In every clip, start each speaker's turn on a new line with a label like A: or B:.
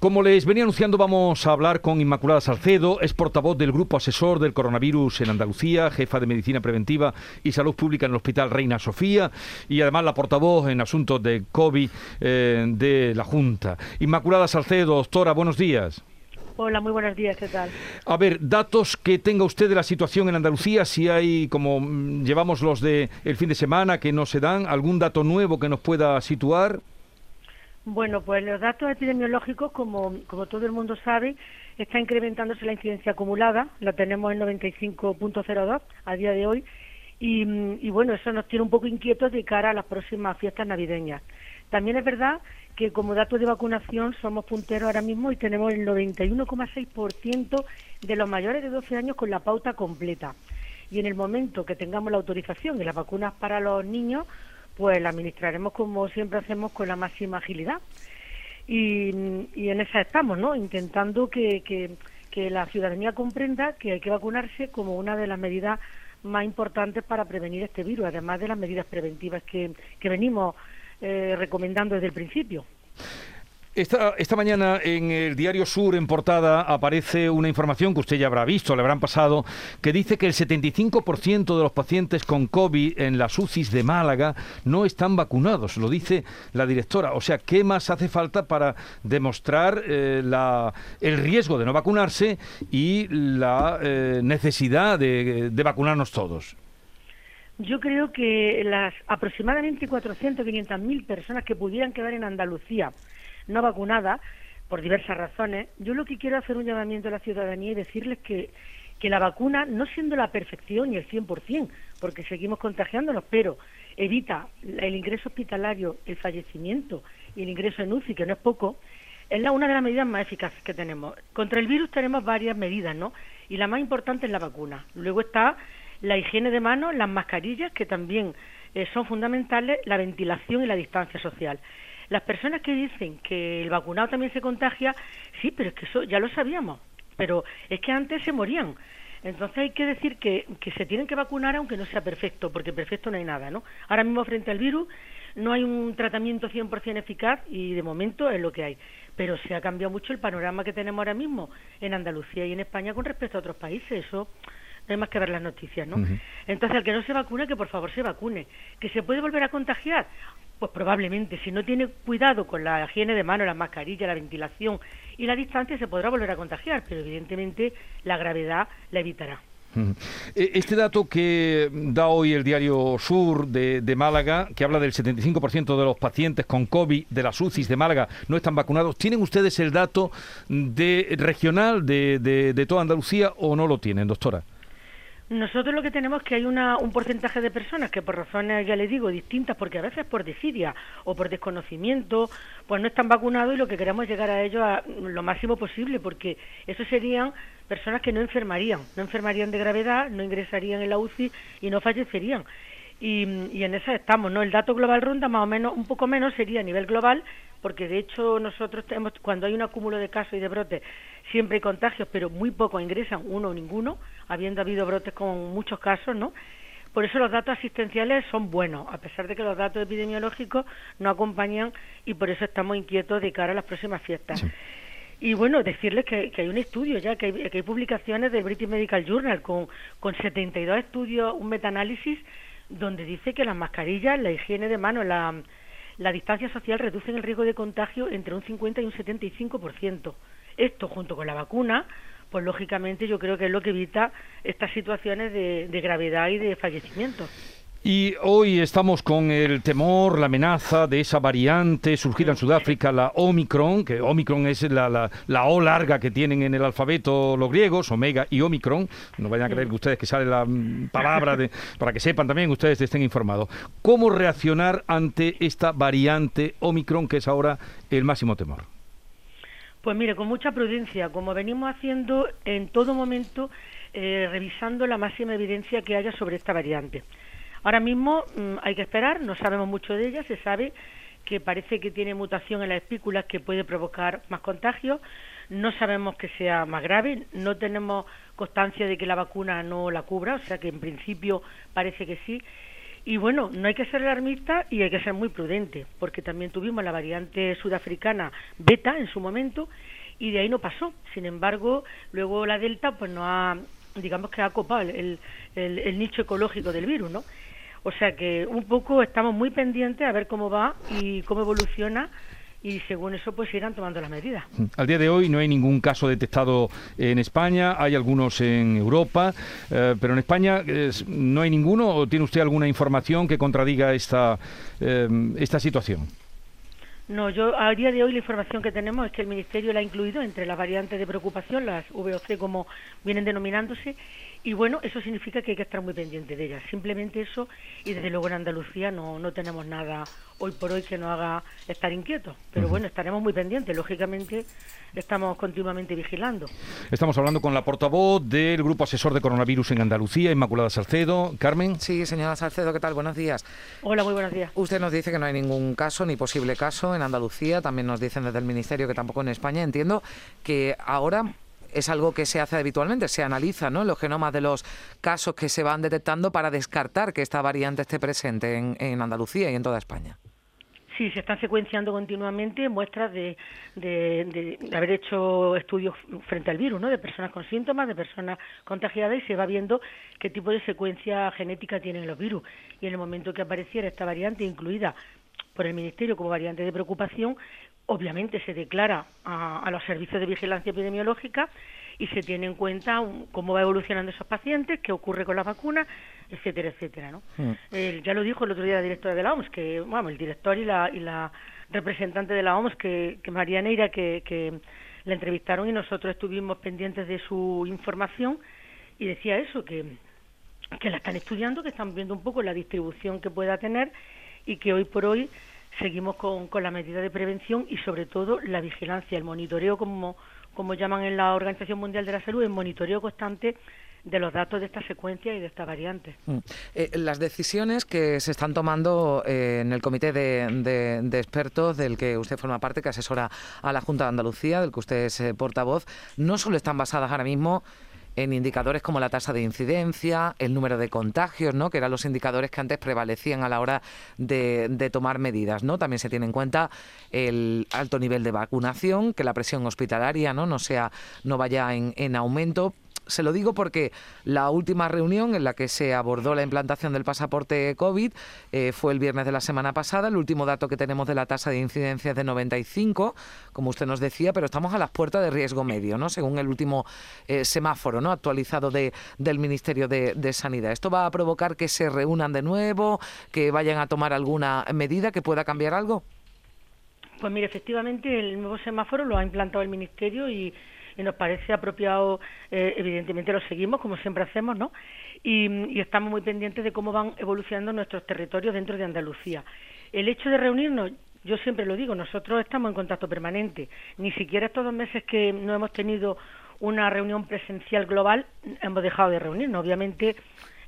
A: Como les venía anunciando, vamos a hablar con Inmaculada Salcedo, es portavoz del Grupo Asesor del Coronavirus en Andalucía, jefa de Medicina Preventiva y Salud Pública en el Hospital Reina Sofía y además la portavoz en asuntos de COVID eh, de la Junta. Inmaculada Salcedo, doctora, buenos días.
B: Hola, muy buenos días, ¿qué tal?
A: A ver, datos que tenga usted de la situación en Andalucía, si hay, como mm, llevamos los de el fin de semana, que no se dan, algún dato nuevo que nos pueda situar.
B: Bueno, pues los datos epidemiológicos, como, como todo el mundo sabe, está incrementándose la incidencia acumulada, la tenemos en 95.02 a día de hoy, y, y, bueno, eso nos tiene un poco inquietos de cara a las próximas fiestas navideñas. También es verdad que como datos de vacunación somos punteros ahora mismo y tenemos el 91,6% de los mayores de 12 años con la pauta completa. Y en el momento que tengamos la autorización de las vacunas para los niños, pues la administraremos como siempre hacemos con la máxima agilidad. Y, en esa estamos, ¿no? Intentando que, que, la ciudadanía comprenda que hay que vacunarse como una de las medidas más importantes para prevenir este virus, además de las medidas preventivas que, que venimos eh, recomendando desde el principio.
A: Esta, mañana en el Diario Sur, en portada, aparece una información que usted ya habrá visto, le habrán pasado, que dice que el 75% de los pacientes con COVID en las UCIs de Málaga no están vacunados, lo dice la directora. O sea, ¿qué más hace falta para demostrar eh, la, el riesgo de no vacunarse y la eh, necesidad de, de vacunarnos todos?
B: Yo creo que las aproximadamente 400, 500 mil personas que pudieran quedar en Andalucía no vacunada por diversas razones, yo lo que quiero hacer un llamamiento a la ciudadanía y decirles que, que la vacuna, no siendo la perfección y el 100%, porque seguimos contagiándonos, pero evita el ingreso hospitalario, el fallecimiento y el ingreso en UCI, que no es poco, es la, una de las medidas más eficaces que tenemos. Contra el virus tenemos varias medidas, ¿no? Y la más importante es la vacuna. Luego está la higiene de manos, las mascarillas, que también eh, son fundamentales, la ventilación y la distancia social. Las personas que dicen que el vacunado también se contagia, sí, pero es que eso ya lo sabíamos, pero es que antes se morían. Entonces hay que decir que, que se tienen que vacunar aunque no sea perfecto, porque perfecto no hay nada, ¿no? Ahora mismo frente al virus no hay un tratamiento 100% eficaz y de momento es lo que hay. Pero se ha cambiado mucho el panorama que tenemos ahora mismo en Andalucía y en España con respecto a otros países. Eso no hay más que ver las noticias, ¿no? Entonces, al que no se vacune, que por favor se vacune. ¿Que se puede volver a contagiar? Pues probablemente, si no tiene cuidado con la higiene de mano, la mascarilla, la ventilación y la distancia, se podrá volver a contagiar, pero evidentemente la gravedad la evitará.
A: E, este dato que da hoy el diario Sur de, Málaga, que habla del 75% de los pacientes con COVID de las UCIs de Málaga no están vacunados, ¿tienen ustedes el dato de regional de, de toda Andalucía o no lo tienen, doctora?
B: Nosotros lo que tenemos es que hay una, un porcentaje de personas que por razones, ya les digo, distintas, porque a veces por desidia o por desconocimiento, pues no están vacunados y lo que queremos es llegar a ellos a lo máximo posible, porque eso serían personas que no enfermarían, no enfermarían de gravedad, no ingresarían en la UCI y no fallecerían. Y, y, en esa estamos, ¿no? El dato global ronda más o menos, un poco menos sería a nivel global, porque de hecho nosotros tenemos, cuando hay un acúmulo de casos y de brotes, siempre hay contagios, pero muy pocos ingresan, uno o ninguno, habiendo habido brotes con muchos casos, ¿no? Por eso los datos asistenciales son buenos, a pesar de que los datos epidemiológicos no acompañan y por eso estamos inquietos de cara a las próximas fiestas. Y bueno, decirles que, hay un estudio ya, que hay, que hay publicaciones del British Medical Journal con, con 72 estudios, un metaanálisis donde dice que las mascarillas, la higiene de manos, la, la distancia social reducen el riesgo de contagio entre un 50 y un 75%. Esto, junto con la vacuna, pues lógicamente yo creo que es lo que evita estas situaciones de, de gravedad y de fallecimiento.
A: Y hoy estamos con el temor, la amenaza de esa variante surgida en Sudáfrica, la Omicron, que Omicron es la, la, O larga que tienen en el alfabeto los griegos, Omega y Omicron. No vayan a creer que ustedes que sale la palabra de, para que sepan también, ustedes estén informados. ¿Cómo reaccionar ante esta variante Omicron que es ahora el máximo temor?
B: Pues mire, con mucha prudencia, como venimos haciendo en todo momento, eh, revisando la máxima evidencia que haya sobre esta variante. Ahora mismo mm, hay que esperar, no sabemos mucho de ella, se sabe que parece que tiene mutación en las espículas que puede provocar más contagios, no sabemos que sea más grave, no tenemos constancia de que la vacuna no la cubra, o sea que en principio parece que sí. Y bueno, no hay que ser alarmista y hay que ser muy prudente, porque también tuvimos la variante sudafricana beta en su momento y de ahí no pasó. Sin embargo, luego la delta pues no ha, digamos que ha copado el, el nicho ecológico del virus, ¿no? O sea que un poco estamos muy pendientes a ver cómo va y cómo evoluciona y según eso pues irán tomando las medidas.
A: Al día de hoy no hay ningún caso detectado en España, hay algunos en Europa, eh, pero en España no hay ninguno o tiene usted alguna información que contradiga esta, eh, esta situación.
B: No, yo a día de hoy la información que tenemos es que el Ministerio la ha incluido entre las variantes de preocupación, las VOC como vienen denominándose, y bueno, eso significa que hay que estar muy pendiente de ellas. Simplemente eso, y desde luego en Andalucía no, no tenemos nada hoy por hoy que nos haga estar inquietos. Pero bueno, estaremos muy pendientes. Lógicamente, estamos continuamente vigilando.
A: Estamos hablando con la portavoz del Grupo Asesor de Coronavirus en Andalucía, Inmaculada Salcedo. Carmen.
C: Sí, señora Salcedo, ¿qué tal? Buenos días.
B: Hola, muy buenos días.
C: Usted nos dice que no hay ningún caso, ni posible caso en Andalucía. También nos dicen desde el Ministerio que tampoco en España. Entiendo que ahora es algo que se hace habitualmente, se analiza ¿no? los genomas de los casos que se van detectando para descartar que esta variante esté presente en, Andalucía y en toda España.
B: Sí, se están secuenciando continuamente muestras de, de, haber hecho estudios frente al virus, ¿no? de personas con síntomas, de personas contagiadas y se va viendo qué tipo de secuencia genética tienen los virus. Y en el momento que apareciera esta variante incluida por el Ministerio como variante de preocupación, obviamente se declara a, los servicios de vigilancia epidemiológica y se tiene en cuenta cómo va evolucionando esos pacientes, qué ocurre con las vacunas, etcétera, etcétera. ¿no? Mm. ya lo dijo el otro día la directora de la OMS, que, bueno, el director y la, y la representante de la OMS, que, que María Neira, que, que la entrevistaron y nosotros estuvimos pendientes de su información y decía eso, que, que la están estudiando, que están viendo un poco la distribución que pueda tener y que hoy por hoy seguimos con, con la medida de prevención y sobre todo la vigilancia, el monitoreo como, como llaman en la Organización Mundial de la Salud, el monitoreo constante de los datos de esta secuencia y de esta variante. Mm.
C: Eh, las decisiones que se están tomando eh, en el comité de, de, expertos del que usted forma parte, que asesora a la Junta de Andalucía, del que usted es eh, portavoz, no solo están basadas ahora mismo en indicadores como la tasa de incidencia, el número de contagios, ¿no? que eran los indicadores que antes prevalecían a la hora de, tomar medidas. ¿no? También se tiene en cuenta el alto nivel de vacunación, que la presión hospitalaria no, no, sea, no vaya en, en aumento se lo digo porque la última reunión en la que se abordó la implantación del pasaporte COVID eh, fue el viernes de la semana pasada. El último dato que tenemos de la tasa de incidencia es de 95, como usted nos decía, pero estamos a las puertas de riesgo medio, ¿no? Según el último eh, semáforo, ¿no? Actualizado de, del Ministerio de, de Sanidad. ¿Esto va a provocar que se reúnan de nuevo, que vayan a tomar alguna medida que pueda cambiar algo?
B: Pues mire, efectivamente el nuevo semáforo lo ha implantado el Ministerio y y nos parece apropiado, eh, evidentemente lo seguimos como siempre hacemos, ¿no? Y, estamos muy pendientes de cómo van evolucionando nuestros territorios dentro de Andalucía. El hecho de reunirnos, yo siempre lo digo, nosotros estamos en contacto permanente. Ni siquiera estos dos meses que no hemos tenido una reunión presencial global hemos dejado de reunirnos. Obviamente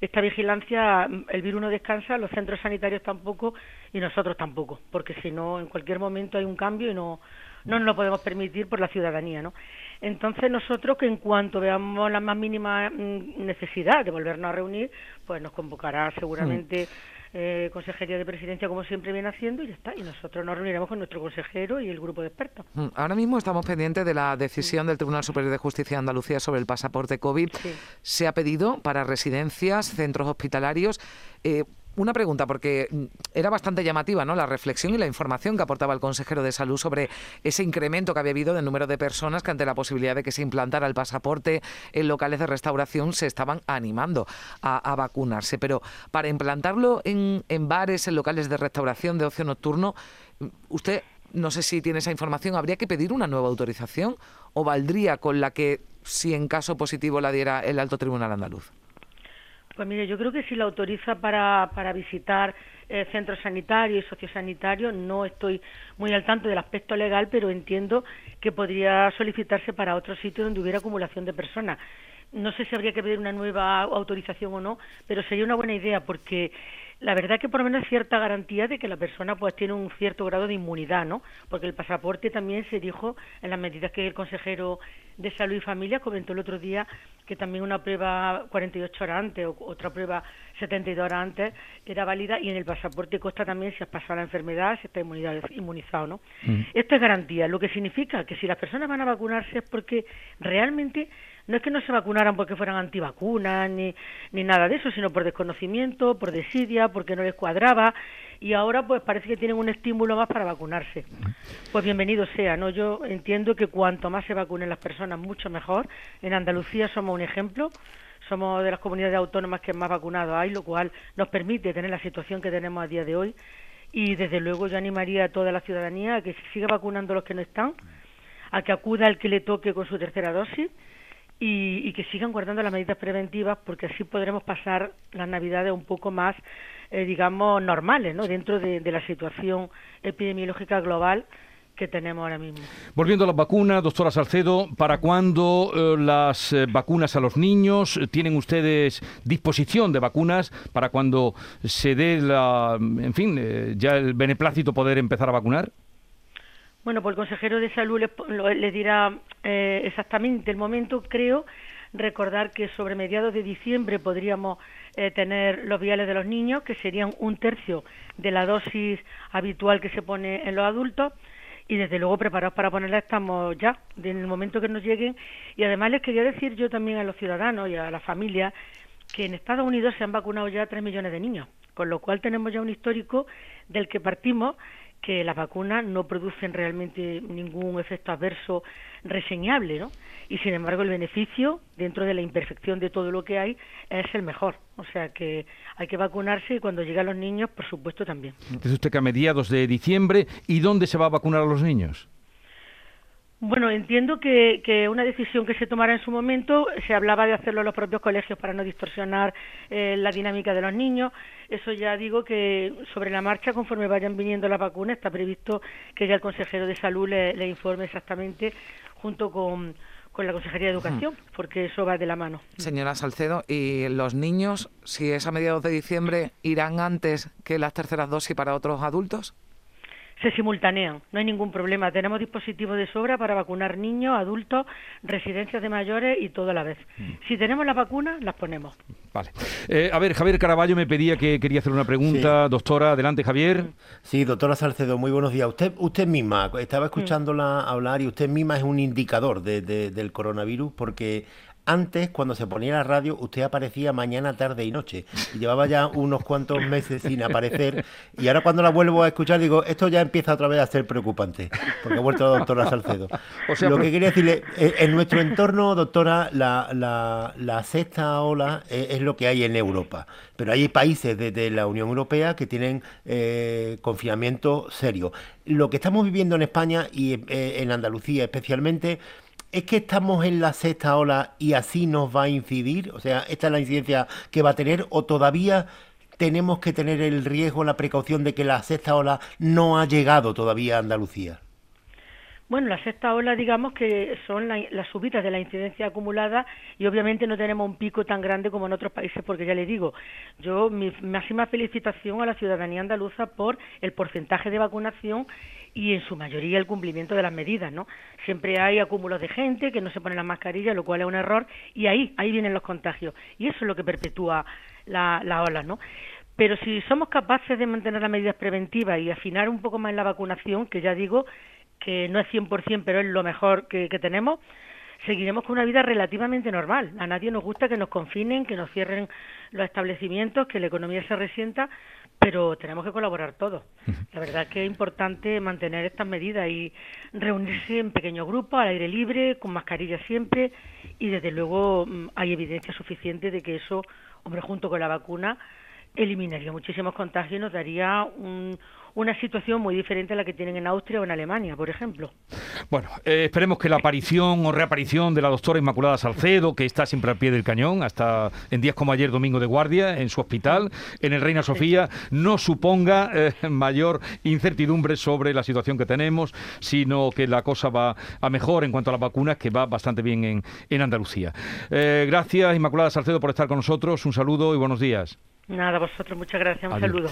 B: esta vigilancia, el virus no descansa, los centros sanitarios tampoco y nosotros tampoco, porque si no, en cualquier momento hay un cambio y no, no nos lo podemos permitir por la ciudadanía, ¿no? Entonces nosotros que en cuanto veamos la más mínima mm, necesidad de volvernos a reunir, pues nos convocará seguramente mm. eh, Consejería de Presidencia como siempre viene haciendo y ya está. Y nosotros nos reuniremos con nuestro consejero y el grupo de expertos.
C: Mm. Ahora mismo estamos pendientes de la decisión del Tribunal Superior de Justicia de Andalucía sobre el pasaporte COVID. Se ha pedido para residencias, centros hospitalarios. Eh, una pregunta, porque mm, era bastante llamativa ¿no? la reflexión y la información que aportaba el consejero de salud sobre ese incremento que había habido del número de personas que ante la posibilidad de que se implantara el pasaporte en locales de restauración se estaban animando a, vacunarse. Pero para implantarlo en, en bares, en locales de restauración, de ocio nocturno, mm, usted no sé si tiene esa información, ¿habría que pedir una nueva autorización o valdría con la que, si en caso positivo la diera el alto tribunal andaluz?
B: Pues mire, yo creo que si la autoriza para, para visitar eh, centros sanitarios y sociosanitarios, no estoy muy al tanto del aspecto legal, pero entiendo que podría solicitarse para otro sitio donde hubiera acumulación de personas. No sé si habría que pedir una nueva autorización o no, pero sería una buena idea porque la verdad que por lo menos cierta garantía de que la persona pues tiene un cierto grado de inmunidad, ¿no? Porque el pasaporte también se dijo en las medidas que el consejero de Salud y Familia comentó el otro día que también una prueba 48 horas antes o otra prueba 72 horas antes era válida y en el pasaporte consta también si has pasado la enfermedad, si está inmunizado, ¿no? Mm. Esto es garantía, lo que significa que si las personas van a vacunarse es porque realmente no es que no se vacunaran porque fueran antivacunas ni, ni nada de eso, sino por desconocimiento, por desidia, porque no les cuadraba y ahora pues parece que tienen un estímulo más para vacunarse. Pues bienvenido sea, ¿no? Yo entiendo que cuanto más se vacunen las personas, mucho mejor. En Andalucía somos un ejemplo, somos de las comunidades autónomas que más vacunados hay, lo cual nos permite tener la situación que tenemos a día de hoy y desde luego yo animaría a toda la ciudadanía a que se siga vacunando los que no están, a que acuda el que le toque con su tercera dosis y, que sigan guardando las medidas preventivas porque así podremos pasar las navidades un poco más, eh, digamos, normales, ¿no? Dentro de, la situación epidemiológica global que tenemos ahora mismo.
A: Volviendo a las vacunas, doctora Salcedo, ¿para cuándo eh, las eh, vacunas a los niños? ¿Tienen ustedes disposición de vacunas para cuando se dé la, en fin, ya el beneplácito poder empezar a vacunar?
B: Bueno, pues el consejero de salud le dirá eh, exactamente el momento, creo. Recordar que sobre mediados de diciembre podríamos eh, tener los viales de los niños, que serían un tercio de la dosis habitual que se pone en los adultos. Y desde luego preparados para ponerla estamos ya, en el momento que nos lleguen. Y además les quería decir yo también a los ciudadanos y a las familias que en Estados Unidos se han vacunado ya tres millones de niños, con lo cual tenemos ya un histórico del que partimos que las vacunas no producen realmente ningún efecto adverso reseñable, ¿no? Y sin embargo el beneficio, dentro de la imperfección de todo lo que hay, es el mejor. O sea que hay que vacunarse y cuando llegan los niños, por supuesto, también.
A: Dice usted que a mediados de diciembre, ¿y dónde se va a vacunar a los niños?
B: Bueno, entiendo que, que, una decisión que se tomara en su momento, se hablaba de hacerlo en los propios colegios para no distorsionar eh, la dinámica de los niños. Eso ya digo que sobre la marcha, conforme vayan viniendo las vacunas, está previsto que ya el consejero de salud le, informe exactamente junto con, con la Consejería de Educación, porque eso va de la mano.
C: Señora Salcedo, ¿y los niños, si es a mediados de diciembre, irán antes que las terceras dosis para otros adultos?
B: Se simultanean, no hay ningún problema. Tenemos dispositivos de sobra para vacunar niños, adultos, residencias de mayores y todo a la vez. Mm. Si tenemos las vacunas, las ponemos.
A: Vale. Eh, a ver, Javier Caraballo me pedía que quería hacer una pregunta. Doctora, adelante, Javier.
D: Sí, doctora Salcedo, muy buenos días. Usted usted misma, estaba escuchándola hablar y usted misma es un indicador del coronavirus porque antes, cuando se ponía la radio, usted aparecía mañana, tarde y noche. Y llevaba ya unos cuantos meses sin aparecer. Y ahora cuando la vuelvo a escuchar, digo, esto ya empieza otra vez a ser preocupante. Porque ha vuelto la doctora Salcedo. lo que quería decirle, eh, en nuestro entorno, doctora, la, sexta ola es, lo que hay en Europa. Pero hay países de, la Unión Europea que tienen eh, confinamiento serio. Lo que estamos viviendo en España y eh, en Andalucía especialmente ¿Es que estamos en la sexta ola y así nos va a incidir? O sea, ¿esta es la incidencia que va a tener o todavía tenemos que tener el riesgo, la precaución de que la sexta ola no ha llegado todavía a Andalucía?
B: Bueno, la sexta ola, digamos que son las subidas de la incidencia acumulada y obviamente no tenemos un pico tan grande como en otros países, porque ya le digo, yo mi máxima felicitación a la ciudadanía andaluza por el porcentaje de vacunación y en su mayoría el cumplimiento de las medidas, ¿no? Siempre hay acúmulos de gente que no se pone la mascarilla, lo cual es un error, y ahí, ahí vienen los contagios, y eso es lo que perpetúa la, la ola, ¿no? Pero si somos capaces de mantener las medidas preventivas y afinar un poco más la vacunación, que ya digo que no es 100%, pero es lo mejor que, tenemos, seguiremos con una vida relativamente normal. A nadie nos gusta que nos confinen, que nos cierren los establecimientos, que la economía se resienta, pero tenemos que colaborar todos. La verdad es que es importante mantener estas medidas y reunirse en pequeños grupos, al aire libre, con mascarilla siempre, y desde luego mm, hay evidencia suficiente de que eso, hombre, junto con la vacuna, eliminaría muchísimos contagios y nos daría un, una situación muy diferente a la que tienen en Austria o en Alemania, por ejemplo.
A: Bueno, eh, esperemos que la aparición o reaparición de la doctora Inmaculada Salcedo, que está siempre al pie del cañón, hasta en días como ayer, domingo de guardia, en su hospital, en el Reina Sofía, no suponga eh, mayor incertidumbre sobre la situación que tenemos, sino que la cosa va a mejor en cuanto a las vacunas, que va bastante bien en, en Andalucía. Eh, gracias, Inmaculada Salcedo, por estar con nosotros. Un saludo y buenos días.
B: Nada, vosotros, muchas gracias. Un saludo.